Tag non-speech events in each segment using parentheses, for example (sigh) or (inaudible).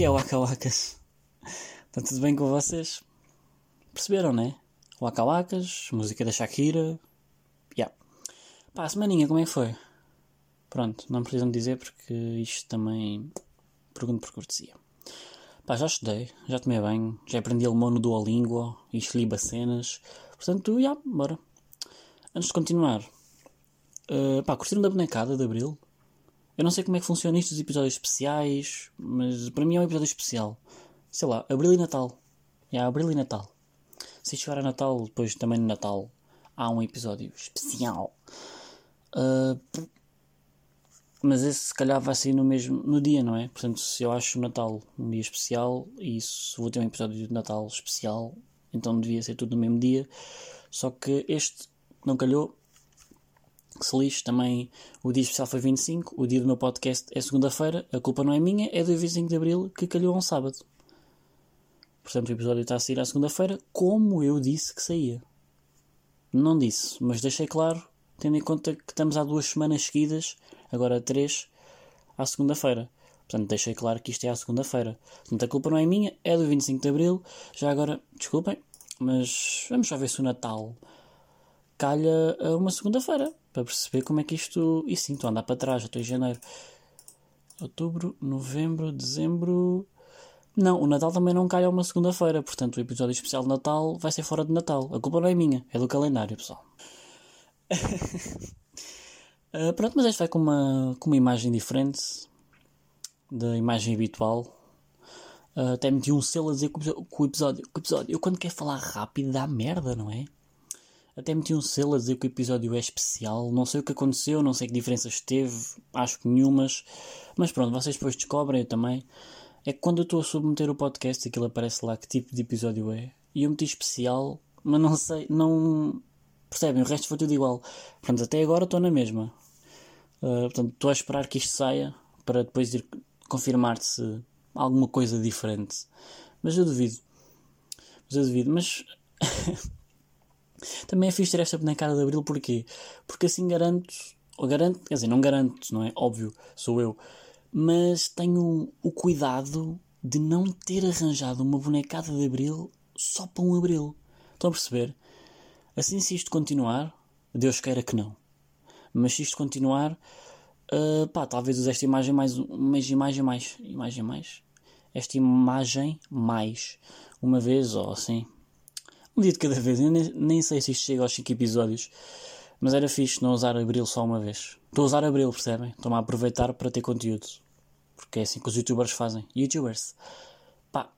que é Waka Wakas? Está tudo bem com vocês? Perceberam, né? Waka Wakas, música da Shakira. Yeah. Pá, a semaninha, como é que foi? Pronto, não precisam dizer porque isto também pergunto por cortesia. Pá, já estudei, já tomei banho, já aprendi alemão no Duolingo e escolhi bacenas. Portanto, já, yeah, bora. Antes de continuar, uh, pá, curtiram da bonecada de Abril? Eu não sei como é que funciona isto dos episódios especiais, mas para mim é um episódio especial. Sei lá, Abril e Natal. É Abril e Natal. Se chegar a Natal, depois também no Natal há um episódio especial. Uh, mas esse se calhar vai sair no mesmo no dia, não é? Portanto, se eu acho o Natal um dia especial e isso vou ter um episódio de Natal especial, então devia ser tudo no mesmo dia. Só que este não calhou se lixe, também o dia especial foi 25, o dia do meu podcast é segunda-feira, a culpa não é minha, é do 25 de Abril que calhou um sábado. Portanto, o episódio está a sair à segunda-feira, como eu disse que saía. Não disse, mas deixei claro, tendo em conta que estamos há duas semanas seguidas, agora três, à segunda-feira. Portanto, deixei claro que isto é à segunda-feira. Portanto, a culpa não é minha, é do 25 de Abril. Já agora, desculpem, mas vamos já ver se o Natal calha uma segunda-feira para perceber como é que isto. E sim, estou a andar para trás, já estou em janeiro. Outubro, novembro, dezembro. Não, o Natal também não calha uma segunda-feira, portanto o episódio especial de Natal vai ser fora de Natal. A culpa não é minha, é do calendário, pessoal. uh, (laughs) pronto, mas este vai com uma, com uma imagem diferente da imagem habitual. Uh, até meti um selo a dizer que o episódio, que o episódio, eu quando quero falar rápido dá merda, não é? Até meti um selo a dizer que o episódio é especial. Não sei o que aconteceu, não sei que diferenças teve, acho que nenhumas. Mas pronto, vocês depois descobrem, eu também. É que quando eu estou a submeter o podcast, aquilo aparece lá que tipo de episódio é. E eu meti especial, mas não sei, não. Percebem? O resto foi tudo igual. Portanto, até agora estou na mesma. Uh, portanto, estou a esperar que isto saia para depois ir confirmar se alguma coisa diferente. Mas eu duvido. Mas eu duvido. Mas. (laughs) Também é fixe ter esta bonecada de Abril, porquê? Porque assim garanto, ou garanto, quer dizer, não garanto, não é? Óbvio, sou eu, mas tenho o cuidado de não ter arranjado uma bonecada de Abril só para um Abril. Estão a perceber? Assim, se isto continuar, Deus queira que não, mas se isto continuar, uh, pá, talvez use esta imagem mais, mais imagem mais, imagem mais, esta imagem mais, uma vez ou assim, um dia de cada vez. Eu nem, nem sei se isto chega aos 5 episódios. Mas era fixe não usar Abril só uma vez. Estou a usar Abril, percebem? Estou-me a aproveitar para ter conteúdo. Porque é assim que os youtubers fazem. Youtubers. Pá.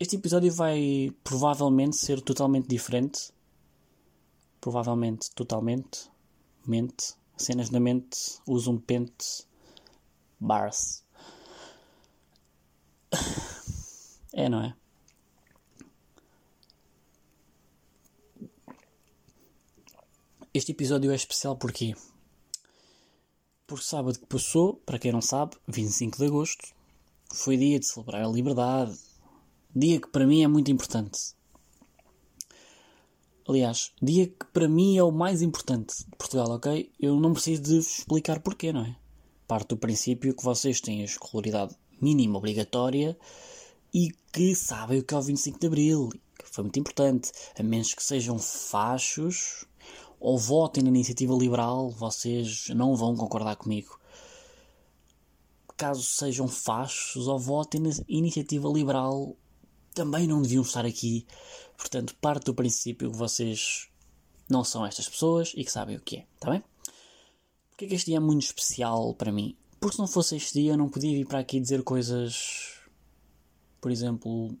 Este episódio vai provavelmente ser totalmente diferente. Provavelmente, totalmente. Mente. Cenas na mente. Uso um pente. Bars. (sighs) É, não é? Este episódio é especial porquê? Porque sábado que passou, para quem não sabe, 25 de agosto, foi dia de celebrar a liberdade. Dia que para mim é muito importante. Aliás, dia que para mim é o mais importante de Portugal, ok? Eu não preciso de explicar porquê, não é? Parte do princípio que vocês têm a escolaridade mínima obrigatória e que sabem o que é o 25 de Abril, que foi muito importante, a menos que sejam fachos ou votem na iniciativa liberal, vocês não vão concordar comigo. Caso sejam fachos ou votem na iniciativa liberal, também não deviam estar aqui. Portanto, parte do princípio que vocês não são estas pessoas e que sabem o que é, está bem? Porque é que este dia é muito especial para mim? Porque se não fosse este dia eu não podia vir para aqui dizer coisas. Por exemplo,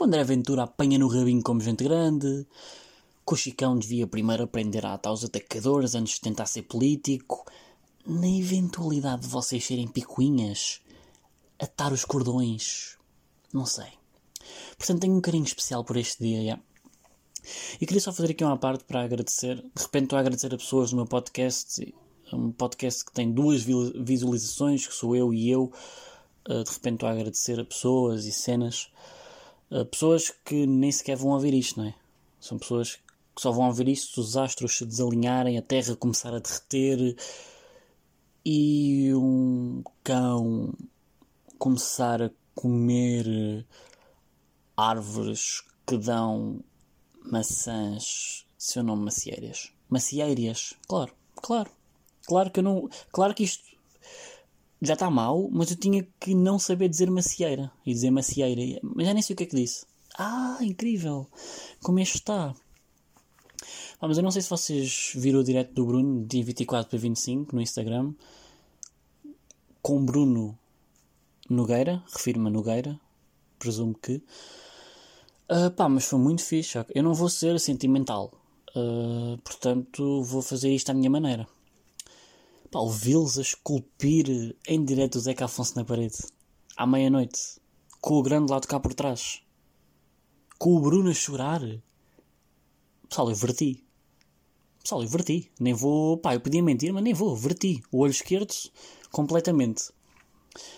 o André Ventura apanha no rabinho como gente grande, que o Chicão devia primeiro aprender a atar os atacadores antes de tentar ser político. Na eventualidade de vocês serem picuinhas, atar os cordões. Não sei. Portanto, tenho um carinho especial por este dia. Yeah. E queria só fazer aqui uma parte para agradecer. De repente estou a agradecer a pessoas do meu podcast. Um podcast que tem duas visualizações, que sou eu e eu. Uh, de repente estou a agradecer a pessoas e cenas. Uh, pessoas que nem sequer vão ouvir isto, não é? São pessoas que só vão ver isto se os astros se desalinharem, a Terra começar a derreter e um cão começar a comer árvores que dão maçãs, seu nome macieiras. Macieiras, claro, claro. Claro que eu não. Claro que isto já está mal, mas eu tinha que não saber dizer macieira e dizer macieira. Mas já nem sei o que é que disse. Ah, incrível! Como este está. Ah, mas eu não sei se vocês viram o direto do Bruno, de 24 para 25, no Instagram, com Bruno Nogueira, refiro-me a Nogueira, presumo que. Uh, pá, mas foi muito fixe. Eu não vou ser sentimental, uh, portanto vou fazer isto à minha maneira. Pá, ouvi-los a esculpir em direto o Zeca Afonso na parede, à meia-noite, com o grande lado cá por trás, com o Bruno a chorar. Pessoal, eu verti. Pessoal, eu verti. Nem vou. Pá, eu podia mentir, mas nem vou. Verti. O olho esquerdo completamente.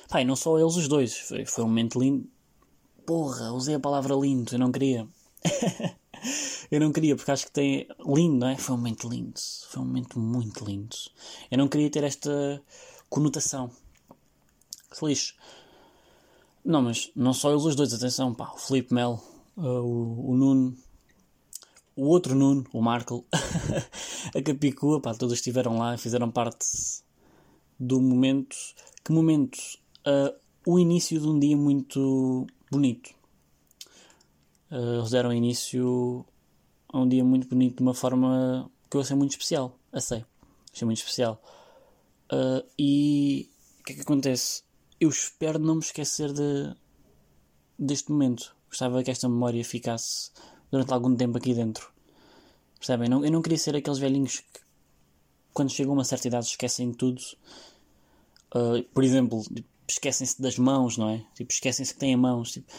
Pá, e não só eles os dois. Foi, foi um momento lindo. Porra, usei a palavra lindo. Eu não queria. (laughs) eu não queria, porque acho que tem. Lindo, não é? Foi um momento lindo. Foi um momento muito lindo. Eu não queria ter esta conotação. Feliz. Não, mas não só eles os dois, atenção, pá. O Felipe Mel, uh, o, o Nuno, o outro Nuno, o Marco, (laughs) a Capicua, pá, todos estiveram lá e fizeram parte do momento. Que momento? Uh, o início de um dia muito bonito. Uh, eles deram início a um dia muito bonito de uma forma que eu achei muito especial. Achei. Achei muito especial. Uh, e o que é que acontece? Eu espero não me esquecer de, deste momento. Gostava que esta memória ficasse durante algum tempo aqui dentro. Percebem? Não, eu não queria ser aqueles velhinhos que, quando chegam a uma certa idade, esquecem tudo. Uh, por exemplo, tipo, esquecem-se das mãos, não é? Tipo, esquecem-se que têm mãos. Tipo,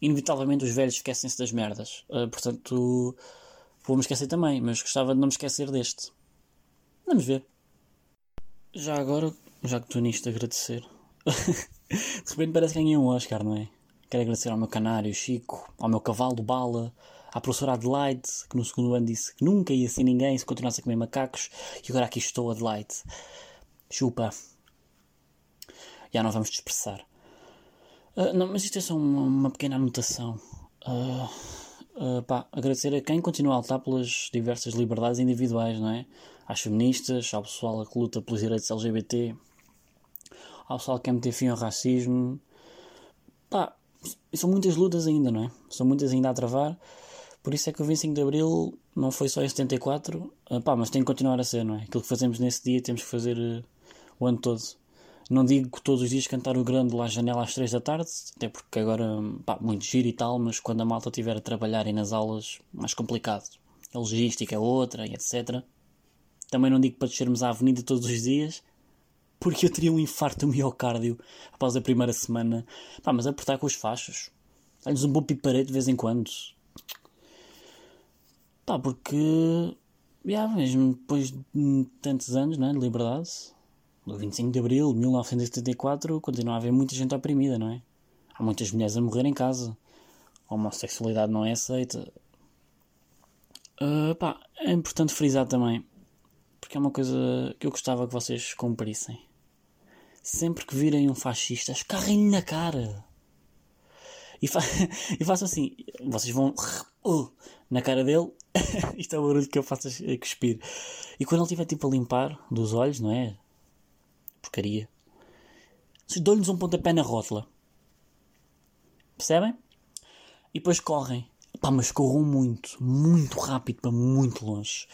inevitavelmente os velhos esquecem-se das merdas. Uh, portanto, vou-me esquecer também, mas gostava de não me esquecer deste. Vamos ver. Já agora, já que estou nisto, agradecer. (laughs) de repente parece que ganhei um Oscar, não é? Quero agradecer ao meu canário Chico, ao meu cavalo Bala, à professora Adelaide, que no segundo ano disse que nunca ia ser ninguém se continuasse a comer macacos, e agora aqui estou, Adelaide. Chupa. Já não vamos dispersar. Uh, não, mas isto é só uma, uma pequena anotação. Uh, uh, pá, agradecer a quem continua a lutar pelas diversas liberdades individuais, não é? Às feministas, ao pessoal que luta pelos direitos LGBT, ao pessoal que quer meter fim ao racismo. Pá, são muitas lutas ainda, não é? São muitas ainda a travar. Por isso é que o 25 de Abril não foi só em 74, uh, pá, mas tem que continuar a ser, não é? Aquilo que fazemos nesse dia temos que fazer uh, o ano todo. Não digo que todos os dias cantar o grande lá à janela às 3 da tarde, até porque agora, pá, muito giro e tal, mas quando a malta estiver a trabalhar e nas aulas, mais complicado. A logística é outra e etc. Também não digo para descermos à avenida todos os dias, porque eu teria um infarto miocárdio após a primeira semana. Pá, mas apertar com os fachos. Dá-lhes um bom piparete de vez em quando. Pá, porque. Já, mesmo depois de tantos anos né, de liberdade, no 25 de Abril de 1974, continua a haver muita gente oprimida, não é? Há muitas mulheres a morrer em casa. A homossexualidade não é aceita. Uh, pá, é importante frisar também, porque é uma coisa que eu gostava que vocês cumprissem. Sempre que virem um fascista, escarrem-lhe na cara. E, fa (laughs) e façam assim, vocês vão uh, na cara dele. (laughs) Isto é o barulho que eu faço a cuspir. E quando ele estiver tipo a limpar dos olhos, não é? Porcaria. Dou-lhes um pontapé na rótula. Percebem? E depois correm. Pá, mas corram muito, muito rápido para muito longe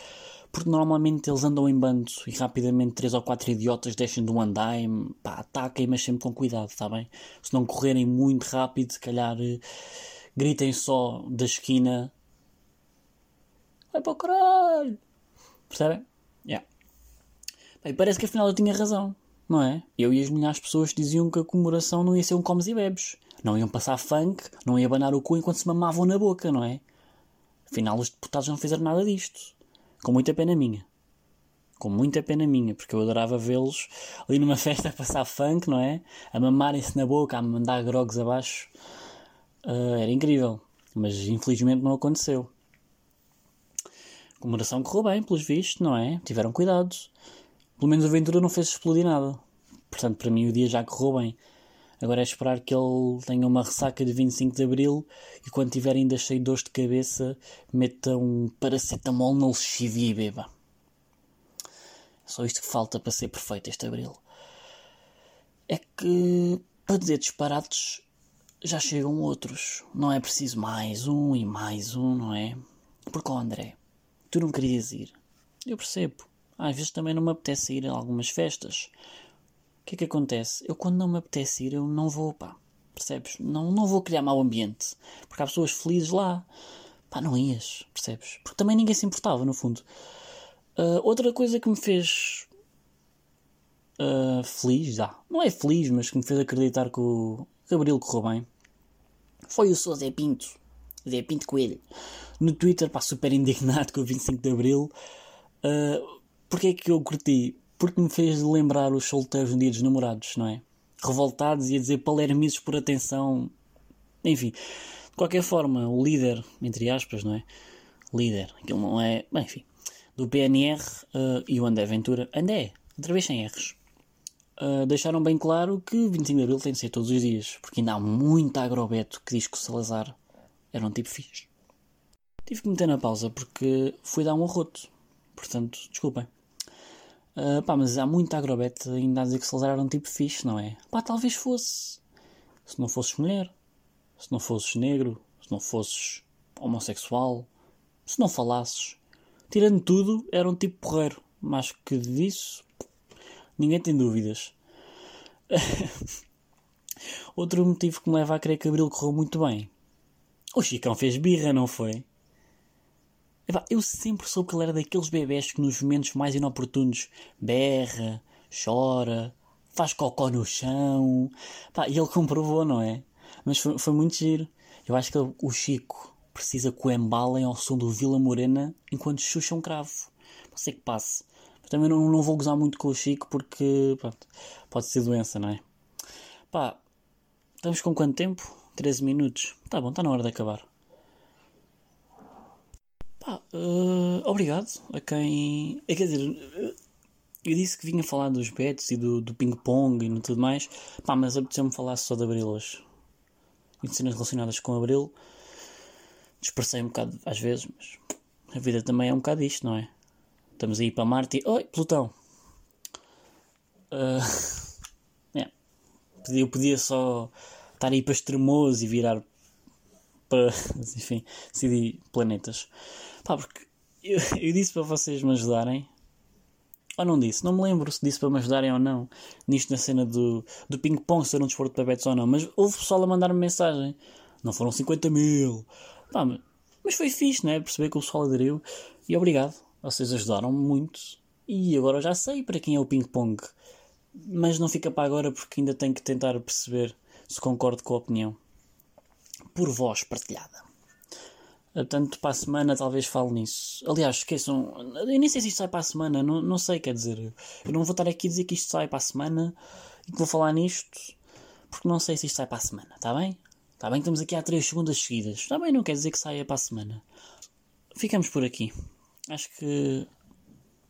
porque normalmente eles andam em bando e rapidamente três ou quatro idiotas deixam de um andaime, pá, ataquem, mas sempre com cuidado, está bem? Se não correrem muito rápido, se calhar eh, gritem só da esquina vai para o caralho, percebem? Yeah. Bem, parece que afinal eu tinha razão, não é? Eu e as milhares de pessoas diziam que a comemoração não ia ser um comes e bebes, não iam passar funk, não ia abanar o cu enquanto se mamavam na boca, não é? Afinal, os deputados não fizeram nada disto. Com muita pena minha. Com muita pena minha, porque eu adorava vê-los ali numa (laughs) festa a passar funk, não é? A mamarem-se na boca, a mandar grogues abaixo. Uh, era incrível. Mas infelizmente não aconteceu. A comemoração correu bem, pelos vistos, não é? Tiveram cuidados. Pelo menos a aventura não fez explodir nada. Portanto, para mim o dia já correu bem. Agora é esperar que ele tenha uma ressaca de 25 de Abril e quando tiver ainda cheio de dores de cabeça, meta um paracetamol no lexívia e beba. Só isto que falta para ser perfeito este Abril. É que, para dizer disparates, já chegam outros. Não é preciso mais um e mais um, não é? Porque, André, tu não querias ir. Eu percebo. Às vezes também não me apetece ir a algumas festas. O que é que acontece? Eu quando não me apetece ir, eu não vou, pá. Percebes? Não, não vou criar mau ambiente. Porque há pessoas felizes lá. Pá, não ias, percebes? Porque também ninguém se importava, no fundo. Uh, outra coisa que me fez uh, feliz, já. Não é feliz, mas que me fez acreditar que o Gabriel correu bem. Foi o seu Zé Pinto. Zé Pinto Coelho. No Twitter, pá, super indignado com o 25 de Abril. Uh, Porquê é que eu curti? Porque me fez lembrar os solteiros no dia dos namorados, não é? Revoltados e a dizer palermices por atenção. Enfim, de qualquer forma, o líder, entre aspas, não é? Líder, aquilo não é. Bem, enfim, do PNR uh, eh, e o André Ventura. André, outra vez sem erros. Uh, deixaram bem claro que 25 de Abril tem de ser todos os dias, porque ainda há muito agrobeto que diz que o Salazar era um tipo fixe. Tive que meter na pausa porque fui dar um arroto. Portanto, desculpem. Uh, pá, mas há muito agrobete ainda a dizer que Salazar era um tipo fixe, não é? Pá, talvez fosse. Se não fosses mulher, se não fosses negro, se não fosses homossexual, se não falasses. Tirando tudo, era um tipo porreiro. Mas que disso, ninguém tem dúvidas. (laughs) Outro motivo que me leva a crer que Abril correu muito bem. O Chicão fez birra, não foi? Epá, eu sempre soube que ele era daqueles bebés que nos momentos mais inoportunos berra, chora, faz cocó no chão. Epá, e ele comprovou, não é? Mas foi, foi muito giro. Eu acho que o Chico precisa que o embalem ao som do Vila Morena enquanto chucha um cravo. Não sei que passe. Mas também não, não vou gozar muito com o Chico porque pronto, pode ser doença, não é? Pá, estamos com quanto tempo? 13 minutos. Tá bom, está na hora de acabar. Pá, uh, obrigado a quem. É, quer dizer, eu disse que vinha falar dos bets e do, do ping-pong e tudo mais, pá, mas apeteceu-me falar só de Abril hoje. E de cenas relacionadas com Abril. Dispersei um bocado às vezes, mas a vida também é um bocado isto, não é? Estamos aí para Marte e. Oi, Plutão! (laughs) Uh. Eu podia só estar aí para extremoso e virar para. (laughs) Enfim, decidir planetas. Pá, porque eu, (laughs) eu disse para vocês me ajudarem. Ou não disse? Não me lembro se disse para me ajudarem ou não. Nisto na cena do, do ping-pong, ser um desporto para betos ou não. Mas houve pessoal a mandar-me mensagem. Não foram 50 mil. Pá, mas foi fixe, né? Perceber que o pessoal aderiu. E obrigado. Vocês ajudaram muito. E agora já sei para quem é o ping-pong. Mas não fica para agora porque ainda tenho que tentar perceber se concordo com a opinião. Por voz partilhada. Portanto, para a semana talvez fale nisso. Aliás, esqueçam. Eu nem sei se isto sai para a semana, não, não sei, quer dizer. Eu não vou estar aqui a dizer que isto sai para a semana e que vou falar nisto, porque não sei se isto sai para a semana, está bem? Está bem que estamos aqui há 3 segundas seguidas. Está bem, não quer dizer que saia para a semana. Ficamos por aqui. Acho que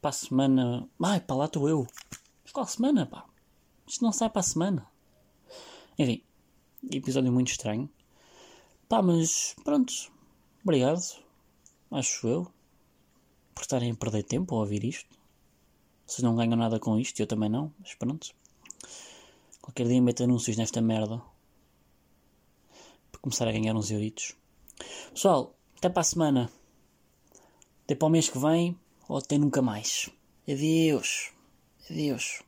para a semana. Ai, para lá estou eu. Mas qual semana, pá? Isto não sai para a semana. Enfim, episódio muito estranho. Pá, mas pronto Obrigado, acho eu, por estarem a perder tempo a ouvir isto. Vocês não ganham nada com isto, eu também não, mas pronto. Qualquer dia meto anúncios nesta merda para começar a ganhar uns euritos. Pessoal, até para a semana. Até para o mês que vem ou até nunca mais. Adeus. Adeus.